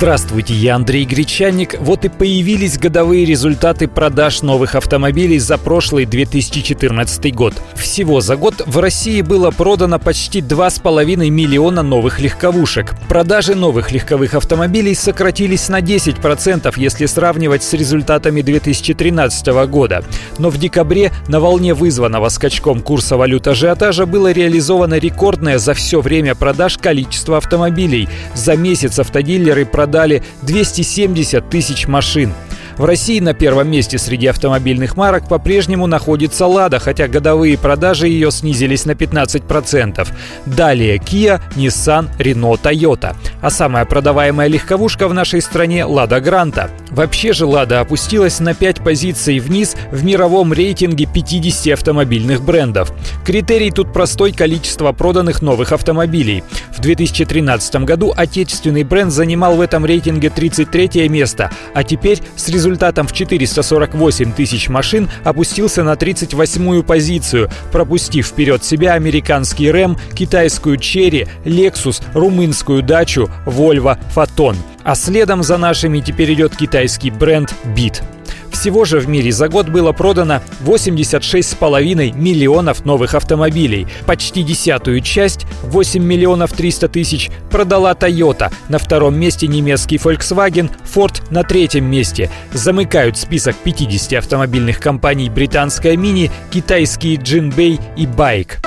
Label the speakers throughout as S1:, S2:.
S1: Здравствуйте, я Андрей Гречанник. Вот и появились годовые результаты продаж новых автомобилей за прошлый 2014 год. Всего за год в России было продано почти 2,5 миллиона новых легковушек. Продажи новых легковых автомобилей сократились на 10%, если сравнивать с результатами 2013 года. Но в декабре на волне вызванного скачком курса валют ажиотажа было реализовано рекордное за все время продаж количество автомобилей. За месяц автодилеры продали продали 270 тысяч машин. В России на первом месте среди автомобильных марок по-прежнему находится «Лада», хотя годовые продажи ее снизились на 15%. Далее Kia, Nissan, Renault, Toyota. А самая продаваемая легковушка в нашей стране – «Лада Гранта». Вообще же «Лада» опустилась на 5 позиций вниз в мировом рейтинге 50 автомобильных брендов. Критерий тут простой – количество проданных новых автомобилей. В 2013 году отечественный бренд занимал в этом рейтинге 33 место, а теперь с результатом в 448 тысяч машин опустился на 38-ю позицию, пропустив вперед себя американский Рэм, китайскую Черри, Lexus, румынскую дачу, Volvo, Photon. А следом за нашими теперь идет китайский бренд Beat. Всего же в мире за год было продано 86,5 миллионов новых автомобилей. Почти десятую часть, 8 миллионов 300 тысяч, продала Toyota. На втором месте немецкий Volkswagen, Ford на третьем месте. Замыкают список 50 автомобильных компаний британская Mini, китайские Jinbei и Bike.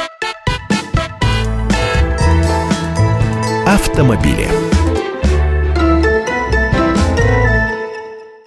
S2: Автомобили.